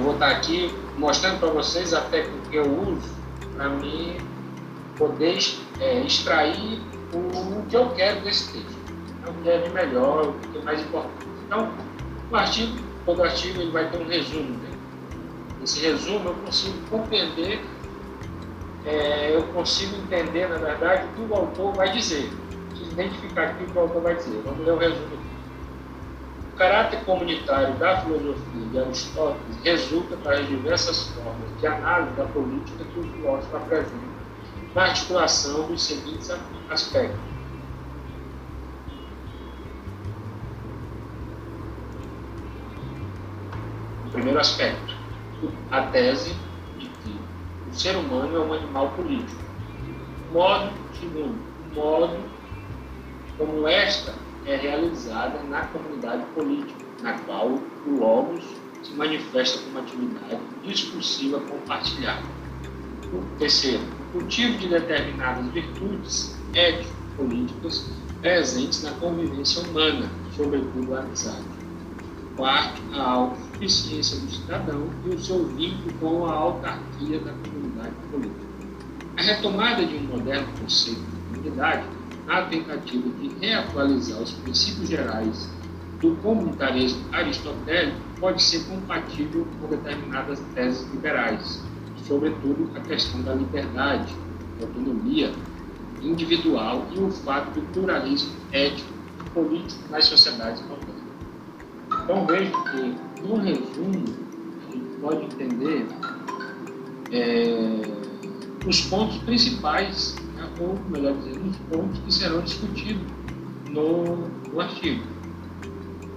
eu vou estar aqui mostrando para vocês a técnica que eu uso para mim poder é, extrair o, que eu quero desse texto. É o que é de melhor, o que é mais importante. Então, o artigo, todo artigo ele vai ter um resumo. Né? Esse resumo eu consigo compreender, é, eu consigo entender, na verdade, o que o autor vai dizer. Identificar aqui o que o autor vai dizer. Vamos ler o resumo caráter comunitário da filosofia de Aristóteles resulta das diversas formas de análise da política que o filósofo apresenta na articulação dos seguintes aspectos. O primeiro aspecto, a tese de que o ser humano é um animal político. Modo, segundo, modo como esta é realizada na comunidade política, na qual o Logos se manifesta como atividade discursiva compartilhada. O terceiro, o cultivo de determinadas virtudes ético-políticas presentes na convivência humana, sobretudo a amizade. Quarto, a autossuficiência do cidadão e o seu vínculo com a autarquia da comunidade política. A retomada de um moderno conceito de comunidade na tentativa de reatualizar os princípios gerais do comunitarismo aristotélico pode ser compatível com determinadas teses liberais, sobretudo a questão da liberdade, da autonomia individual e o fato do pluralismo ético e político nas sociedades modernas. Então vejo que, no resumo, a gente pode entender é, os pontos principais ou, melhor dizendo, os pontos que serão discutidos no, no artigo.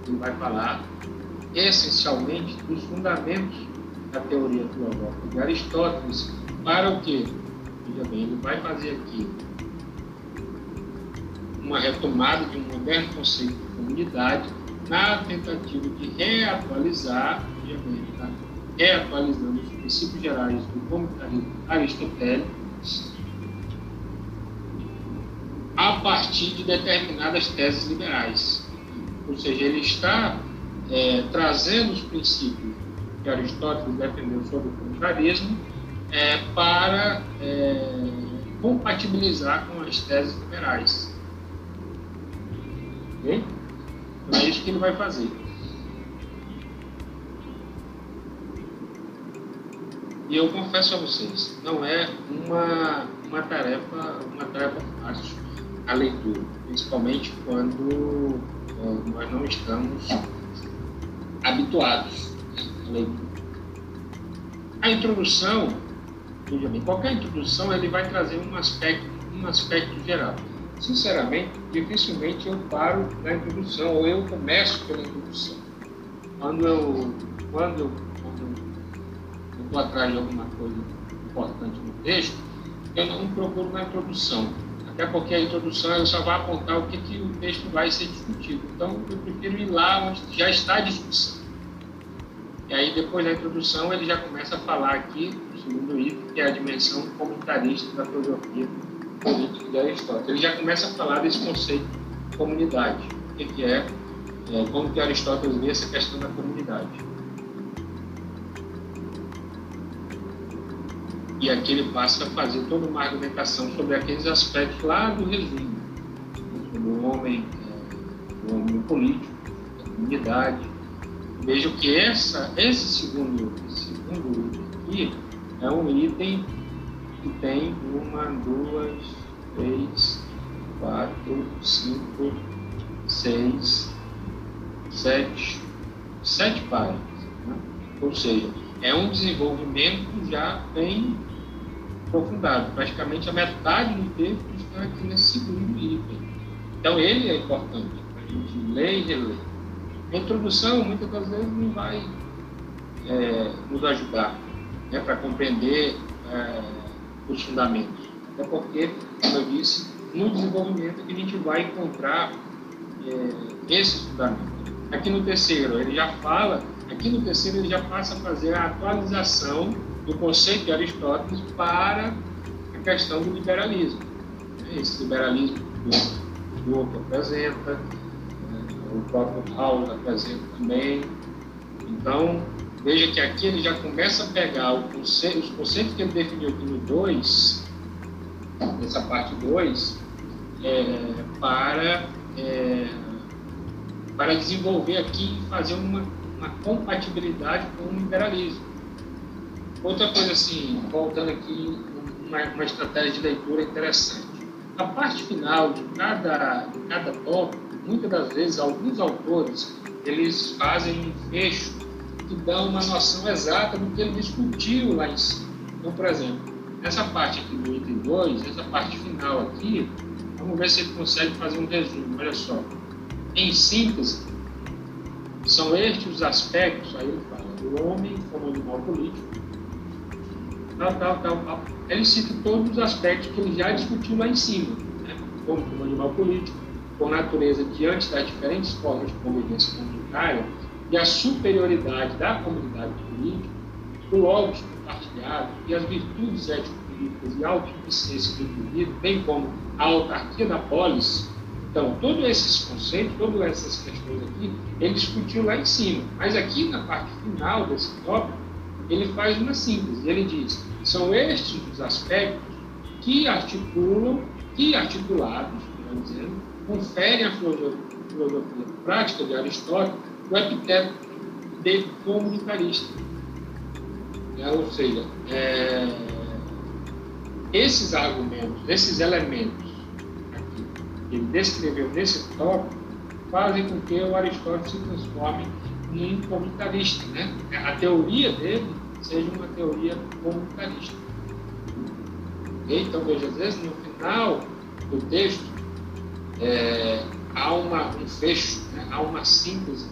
Ele vai falar essencialmente dos fundamentos da teoria filosófica de Aristóteles para o quê? Veja bem, ele vai fazer aqui uma retomada de um moderno conceito de comunidade na tentativa de reatualizar, veja bem, tá? reatualizando os princípios gerais do comunitarismo aristotélico partir de determinadas teses liberais. Ou seja, ele está é, trazendo os princípios que Aristóteles defendeu sobre o comunitarismo é, para é, compatibilizar com as teses liberais. Ok? Então é isso que ele vai fazer. E eu confesso a vocês, não é uma, uma tarefa uma tarefa fácil a leitura, principalmente quando uh, nós não estamos habituados à leitura. A introdução, veja bem, qualquer introdução ele vai trazer um aspecto, um aspecto geral. Sinceramente, dificilmente eu paro na introdução ou eu começo pela introdução. Quando eu, quando eu, atrás de alguma coisa importante no texto, eu não procuro na introdução até porque a introdução eu só vai apontar o que, que o texto vai ser discutido. Então, eu prefiro ir lá onde já está a discussão. E aí, depois da introdução, ele já começa a falar aqui, segundo item, que é a dimensão comunitarista da filosofia política de Aristóteles. Ele já começa a falar desse conceito de comunidade, o que, que é, é, como que Aristóteles vê essa questão da comunidade. E aqui ele passa a fazer toda uma argumentação sobre aqueles aspectos lá do resumo, sobre o homem, é, o homem político, a comunidade. Vejo que essa, esse segundo, segundo item aqui é um item que tem uma, duas, três, quatro, cinco, seis, sete, sete páginas. Né? Ou seja, é um desenvolvimento já bem aprofundado. Praticamente a metade do texto está aqui nesse segundo item. Então, ele é importante a gente ler e reler. A introdução, muitas das vezes, não vai é, nos ajudar né, para compreender é, os fundamentos. Até porque, como eu disse, no desenvolvimento é que a gente vai encontrar é, esses fundamentos. Aqui no terceiro, ele já fala, aqui no terceiro ele já passa a fazer a atualização do conceito de Aristóteles para a questão do liberalismo. Esse liberalismo que o Burke apresenta, né, o próprio House apresenta também. Então, Veja que aqui ele já começa a pegar conceito, os conceitos que ele definiu aqui no 2, nessa parte 2, é, para, é, para desenvolver aqui e fazer uma, uma compatibilidade com o liberalismo. Outra coisa assim, voltando aqui, uma, uma estratégia de leitura interessante. A parte final de cada, de cada tópico, muitas das vezes, alguns autores, eles fazem um fecho que dá uma noção exata do que ele discutiu lá em cima. Então, por exemplo, nessa parte aqui do item 2, essa parte final aqui, vamos ver se ele consegue fazer um resumo. Olha só. Em síntese, são estes os aspectos, aí ele fala, o homem como animal político, tal, tal, tal, tal. Ele cita todos os aspectos que ele já discutiu lá em cima, né? como, como animal político, por natureza diante das diferentes formas de convivência comunitária e a superioridade da comunidade política, o logos compartilhado e as virtudes ético-políticas e autossuficiência do indivíduo, bem como a autarquia da polis. Então, todos esses conceitos, todas essas questões aqui, ele discutiu lá em cima. Mas aqui na parte final desse tópico, ele faz uma síntese. Ele diz: são estes os aspectos que articulam, que articulados, dizendo, conferem a filosofia, prática de Aristóteles o epiteto de comunitarista. É, ou seja, é, esses argumentos, esses elementos aqui, que ele descreveu nesse tópico, fazem com que o Aristóteles se transforme em comunitarista. Né? A teoria dele seja uma teoria comunitarista. Então, veja, às vezes, no final do texto, é, há uma, um fecho, né? há uma síntese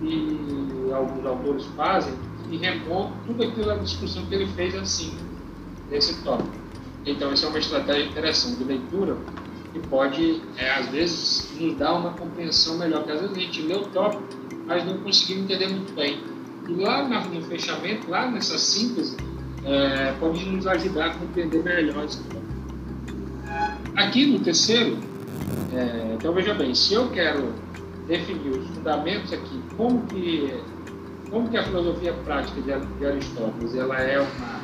que alguns autores fazem e remontam tudo aquilo discussão que ele fez assim, nesse tópico. Então, essa é uma estratégia interessante de leitura que pode, é, às vezes, nos dar uma compreensão melhor, porque às vezes a gente lê o tópico, mas não conseguimos entender muito bem. E lá no fechamento, lá nessa síntese, é, pode nos ajudar a compreender melhor tópico. Aqui no terceiro, é, então veja bem, se eu quero definir os fundamentos aqui, como que, como que a filosofia prática de, Aristóteles ela é uma,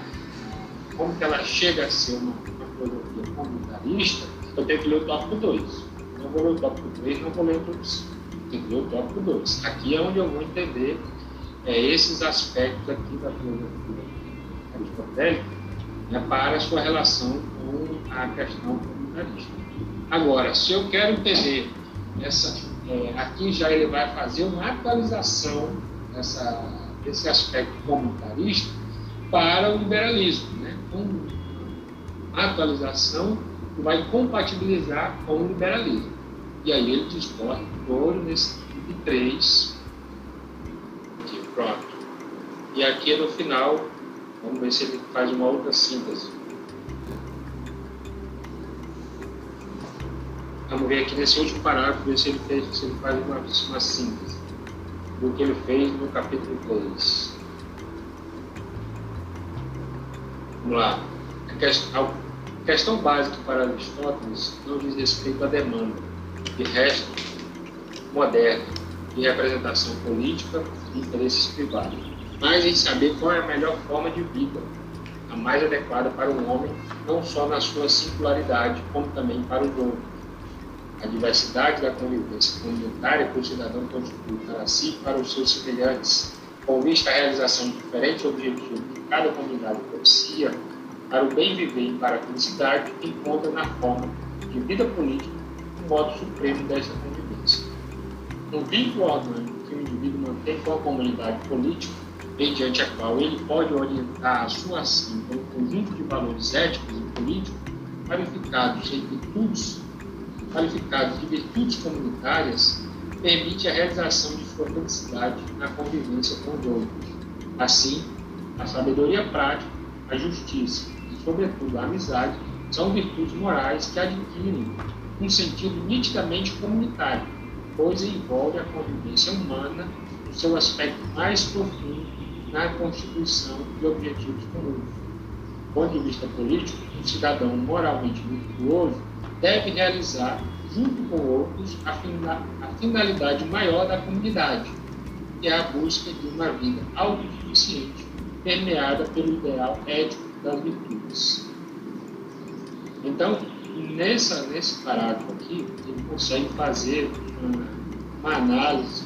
como que ela chega a ser uma, uma filosofia comunitarista, eu tenho que ler o tópico 2. Não vou ler o tópico 3, não vou ler o tópico 5. Tenho que ler o tópico 2. Aqui é onde eu vou entender é, esses aspectos aqui da filosofia aristotélica né, para a sua relação com a questão comunitarista. Agora, se eu quero entender essa é, aqui já ele vai fazer uma atualização dessa, desse aspecto comunitarista para o liberalismo, né? uma atualização que vai compatibilizar com o liberalismo. E aí ele discorre todo nesse tipo 3. Aqui, pronto. E aqui no final, vamos ver se ele faz uma outra síntese. Vamos ver aqui nesse último parágrafo, ver se ele, fez, se ele faz uma, uma síntese do que ele fez no capítulo 2. Vamos lá. A questão, a questão básica para Aristóteles não diz respeito à demanda, de resto moderna, de representação política e interesses privados, mas em saber qual é a melhor forma de vida, a mais adequada para o homem, não só na sua singularidade, como também para os outros. A diversidade da convivência comunitária que o cidadão constitui para si e para os seus semelhantes, com vista à realização de diferentes objetivos que cada comunidade propicia, para o bem viver e para a felicidade, encontra na forma de vida política o modo supremo desta convivência. Um vínculo orgânico que o indivíduo mantém com a comunidade política, mediante a qual ele pode orientar a sua ação um conjunto de valores éticos e políticos qualificados em virtudes qualificados de virtudes comunitárias permite a realização de sua felicidade na convivência com os outros. Assim, a sabedoria prática, a justiça e, sobretudo, a amizade são virtudes morais que adquirem um sentido nitidamente comunitário, pois envolve a convivência humana no seu aspecto mais profundo na constituição de objetivos comuns. Do ponto de vista político, um cidadão moralmente virtuoso deve realizar, junto com outros, a finalidade maior da comunidade, que é a busca de uma vida autossuficiente, permeada pelo ideal ético das virtudes. Então, nessa, nesse parágrafo aqui, ele consegue fazer uma, uma análise,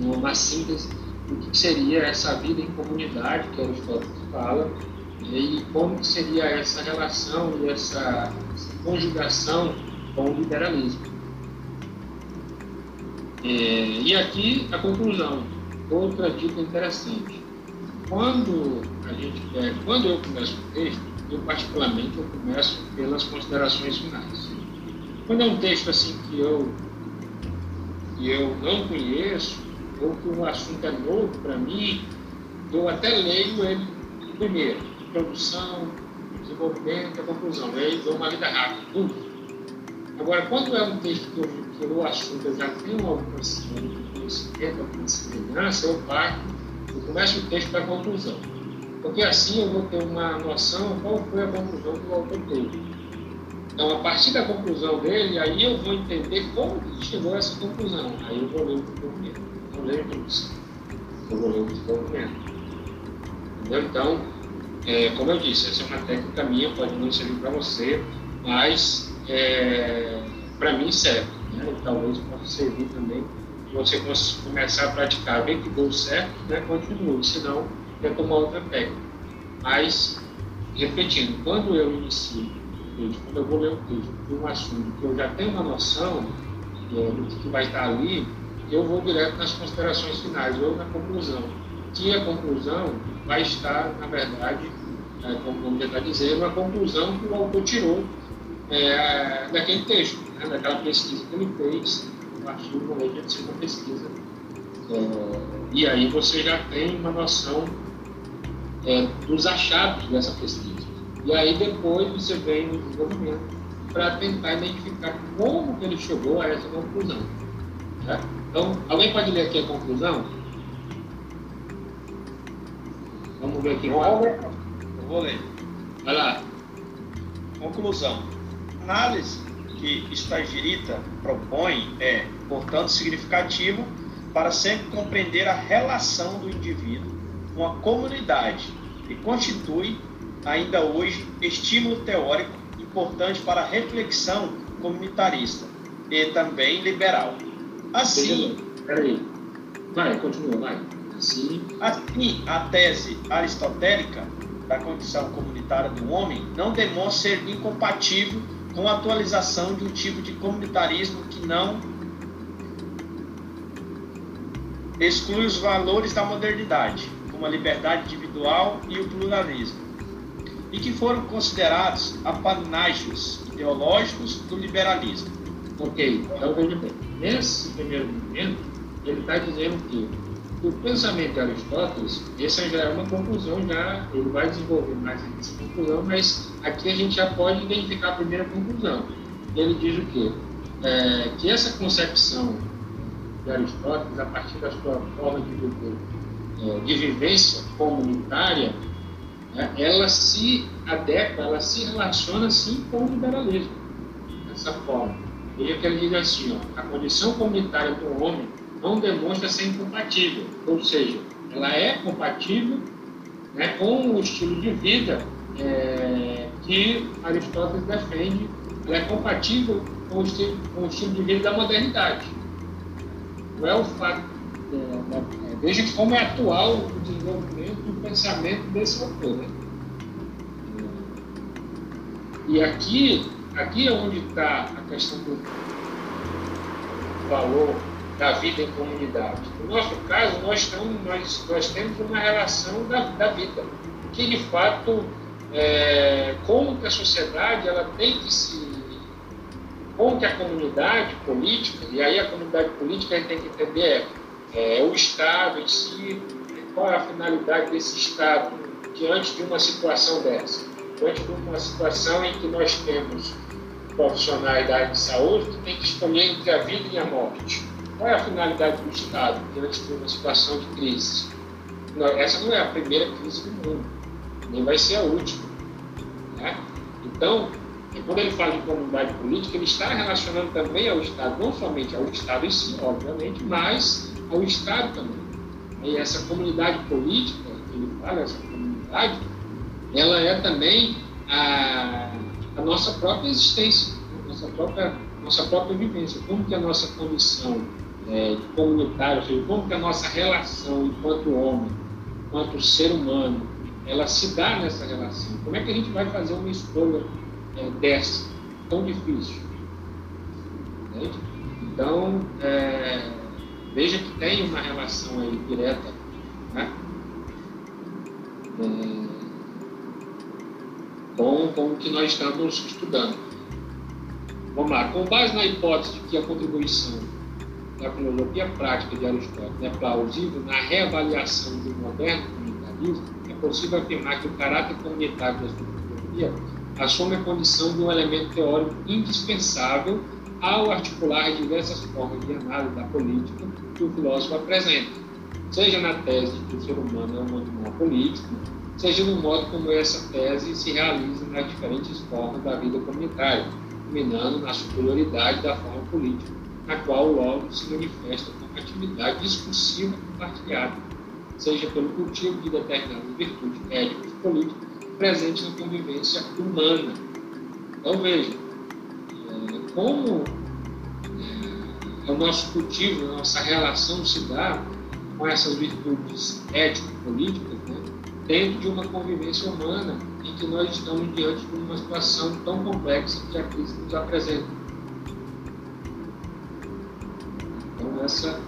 uma síntese do que seria essa vida em comunidade que Aristóteles fala e como seria essa relação e essa, essa conjugação com o liberalismo. É, e aqui a conclusão, outra dica interessante. Quando a gente é, quando eu começo o texto, eu particularmente eu começo pelas considerações finais. Quando é um texto assim que eu que eu não conheço ou que um assunto é novo para mim, eu até leio ele primeiro, introdução, desenvolvimento, a conclusão. Aí dou uma lida rápida, tudo. Agora, quando é um texto que eu que o assunto eu já tenho alguma conhecimento, alguma semelhança, eu parto, eu começo o texto para a conclusão. Porque assim eu vou ter uma noção qual foi a conclusão que o autor teve. Então, a partir da conclusão dele, aí eu vou entender como ele chegou a essa conclusão. Aí eu vou ler o desenvolvimento. Não leio a introdução. Eu vou ler o desenvolvimento. Entendeu? Então, é, como eu disse, essa é uma técnica minha, pode não servir para você, mas é, para mim serve né? talvez possa servir também você começar a praticar, ver que deu certo, né? continue, senão quer tomar outra técnica. Mas, repetindo, quando eu inicio quando eu vou ler um texto de um assunto que eu já tenho uma noção é, do que vai estar ali, eu vou direto nas considerações finais ou na conclusão. Que a conclusão vai estar, na verdade, é, como já está dizendo, a conclusão que o autor tirou é, daquele texto né, daquela pesquisa que ele fez, um artigo de ser uma pesquisa. É, e aí você já tem uma noção é, dos achados dessa pesquisa. E aí depois você vem no desenvolvimento para tentar identificar como que ele chegou a essa conclusão. Né? Então, alguém pode ler aqui a conclusão? Vamos ver aqui. Eu vou ler. Eu vou ler. Vai lá. Conclusão. Análise que Stagirita propõe é, portanto, significativo para sempre compreender a relação do indivíduo com a comunidade e constitui, ainda hoje, estímulo teórico importante para a reflexão comunitarista e também liberal. Assim, peraí, vai, continua, vai. Assim, assim, a tese aristotélica da condição comunitária do homem não demonstra ser incompatível com a atualização de um tipo de comunitarismo que não exclui os valores da modernidade, como a liberdade individual e o pluralismo, e que foram considerados apanágios ideológicos do liberalismo. Ok, então veja bem, nesse primeiro momento, ele está dizendo que o pensamento de Aristóteles, essa já é uma conclusão, já ele vai desenvolver mais essa conclusão, mas aqui a gente já pode identificar a primeira conclusão. Ele diz o quê? É, que essa concepção de Aristóteles, a partir da sua forma de viver, de vivência comunitária, é, ela se adequa, ela se relaciona sim com o liberalismo, dessa forma. Veja que ele diz assim, ó, a condição comunitária do homem não demonstra ser incompatível, ou seja, ela é compatível né, com o estilo de vida é, que Aristóteles defende, ela é compatível com o, estilo, com o estilo de vida da modernidade. Não é o fato. É, né, é, veja como é atual o desenvolvimento do pensamento desse autor. Né? E aqui, aqui é onde está a questão do valor da vida em comunidade. No nosso caso, nós, estamos, nós, nós temos uma relação da, da vida, que de fato, é, como que a sociedade ela tem que se. como que a comunidade política, e aí a comunidade política a gente tem que entender é, é o Estado em si, qual é a finalidade desse Estado diante de uma situação dessa, diante de uma situação em que nós temos profissionais da área de saúde que tem que escolher entre a vida e a morte qual é a finalidade do Estado diante de uma situação de crise? Não, essa não é a primeira crise do mundo, nem vai ser a última. Né? Então, quando ele fala de comunidade política, ele está relacionando também ao Estado, não somente ao Estado em si, obviamente, mas ao Estado também. E essa comunidade política, ele fala, essa comunidade, ela é também a, a nossa própria existência, a nossa própria, nossa própria vivência. Como que a nossa condição é, seja, como que a nossa relação enquanto homem, enquanto ser humano, ela se dá nessa relação. Como é que a gente vai fazer uma escolha é, dessa, tão difícil? Entende? Então, é, veja que tem uma relação aí direta né? é, com, com o que nós estamos estudando. Vamos lá, com base na hipótese de que a contribuição da filosofia prática de Aristóteles é plausível na reavaliação do moderno comunitarismo, é possível afirmar que o caráter comunitário da filosofia assume a condição de um elemento teórico indispensável ao articular diversas formas de análise da política que o filósofo apresenta, seja na tese de que o ser humano é um animal político, seja no modo como essa tese se realiza nas diferentes formas da vida comunitária, culminando na superioridade da forma política, na qual logo se manifesta como atividade discursiva compartilhada, seja pelo cultivo de determinadas virtudes éticas políticas presentes na convivência humana. Então veja, é, como é, o nosso cultivo, a nossa relação se dá com essas virtudes ético-políticas, né, dentro de uma convivência humana em que nós estamos diante de uma situação tão complexa que a crise nos apresenta. Então, essa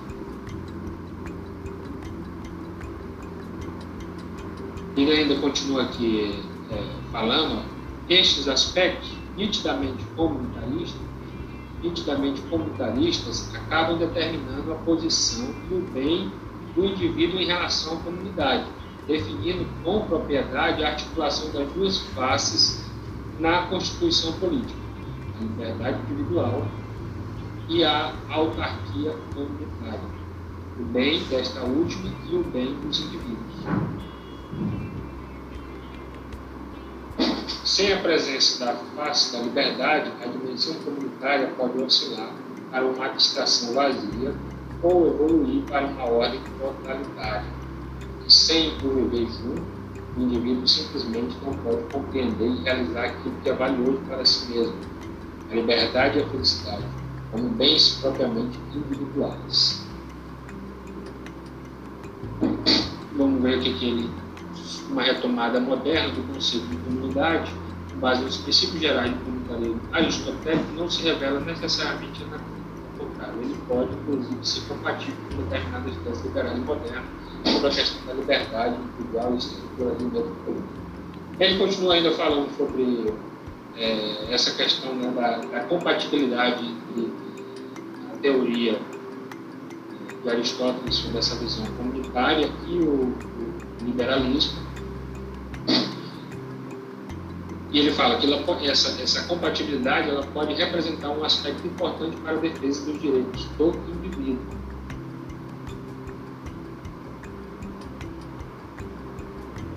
Ele ainda continua aqui é, falando, estes aspectos nitidamente comunitaristas, nitidamente comunitaristas acabam determinando a posição e o bem do indivíduo em relação à comunidade, definindo com propriedade a articulação das duas faces na constituição política, a liberdade individual e a autarquia comunitária, o bem desta última e o bem dos indivíduos. Sem a presença da face da liberdade, a dimensão comunitária pode oscilar para uma abstração vazia ou evoluir para uma ordem totalitária. Sem o junto, o indivíduo simplesmente não pode compreender e realizar aquilo que é valioso para si mesmo, a liberdade e a felicidade, como bens propriamente individuais. Vamos ver o que ele uma retomada moderna do conceito de comunidade com base nos princípios gerais do comunitarismo aristotélico não se revela necessariamente contrário. Ele pode, inclusive, ser compatível com determinadas ideias liberais modernas sobre a questão da liberdade individual e estrutura do político. Ele continua ainda falando sobre é, essa questão né, da, da, compatibilidade entre a teoria de Aristóteles sobre essa visão comunitária e o, o liberalismo e ele fala que ela, essa, essa compatibilidade ela pode representar um aspecto importante para a defesa dos direitos do indivíduo.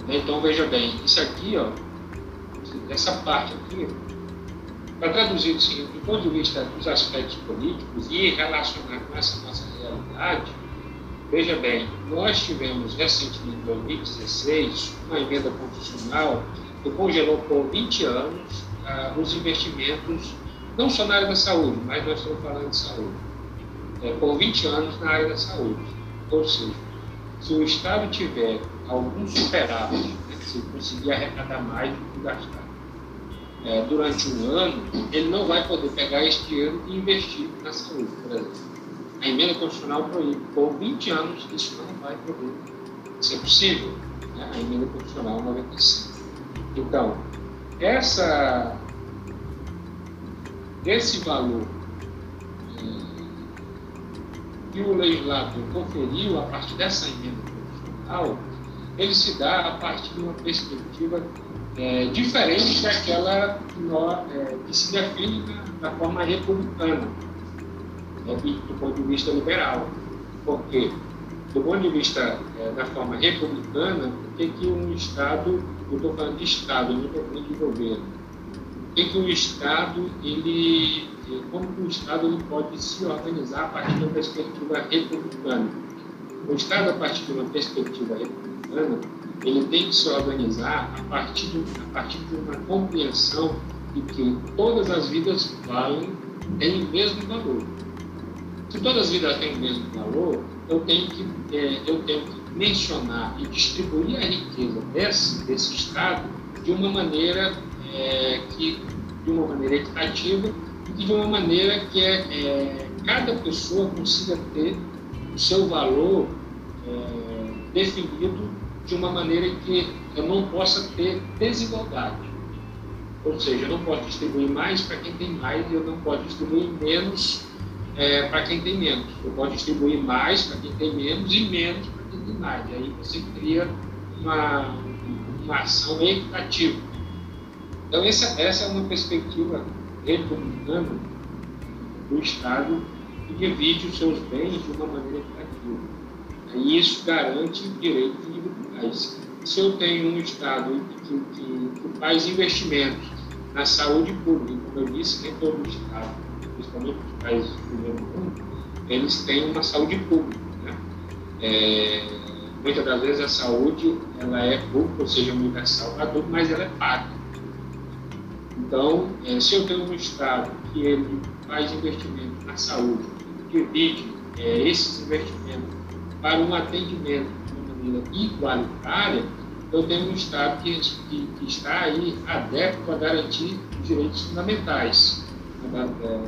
Então veja bem, isso aqui, ó, essa parte aqui, para traduzir o seguinte, do ponto de vista dos aspectos políticos e relacionar com essa nossa realidade, veja bem, nós tivemos recentemente, em 2016, uma emenda constitucional que congelou por 20 anos ah, os investimentos, não só na área da saúde, mas nós estamos falando de saúde, é, por 20 anos na área da saúde. Ou seja, se o Estado tiver algum superávit, né, se conseguir arrecadar mais do que gastar, é, durante um ano, ele não vai poder pegar esse dinheiro e investir na saúde, por exemplo. A emenda constitucional proíbe. Por 20 anos, isso não vai poder ser possível. Né? A emenda constitucional 95. Então, essa, esse valor é, que o legislador conferiu a partir dessa emenda constitucional, ele se dá a partir de uma perspectiva é, diferente daquela que, é, que se define da, da forma republicana, né, do ponto de vista liberal. Porque, do ponto de vista é, da forma republicana, o que, que um Estado eu estou falando de Estado, não estou falando de governo. O que, que o Estado, ele, como que o Estado ele pode se organizar a partir da perspectiva republicana? O Estado, a partir de uma perspectiva republicana, ele tem que se organizar a partir de, a partir de uma compreensão de que todas as vidas valem, têm o mesmo valor. Se todas as vidas têm o mesmo valor, eu tenho que, é, eu tenho que mencionar e distribuir a riqueza desse, desse Estado de uma maneira é, que de uma maneira equitativa e de uma maneira que é, é cada pessoa consiga ter o seu valor é, definido de uma maneira que eu não possa ter desigualdade. Ou seja, eu não posso distribuir mais para quem tem mais e eu não posso distribuir menos é, para quem tem menos. Eu posso distribuir mais para quem tem menos e menos para quem tem mais. Aí você cria uma, uma ação equitativa. Então, essa, essa é uma perspectiva republicana do Estado que divide os seus bens de uma maneira equitativa. E isso garante direitos individuais. Se eu tenho um Estado que, que, que faz investimentos na saúde pública, como eu disse, nem todo Estado, principalmente os países do primeiro mundo, eles têm uma saúde pública. Né? É, muitas das vezes a saúde ela é pública, ou seja, universal para todos, mas ela é paga. Então, é, se eu tenho um Estado que ele faz investimento na saúde, divide é, esses investimentos para um atendimento de uma maneira igualitária, eu tenho um Estado que, que, que está aí adepto a garantir os direitos fundamentais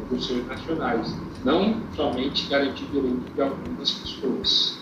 dos seus nacionais, não somente garantir direitos de algumas pessoas.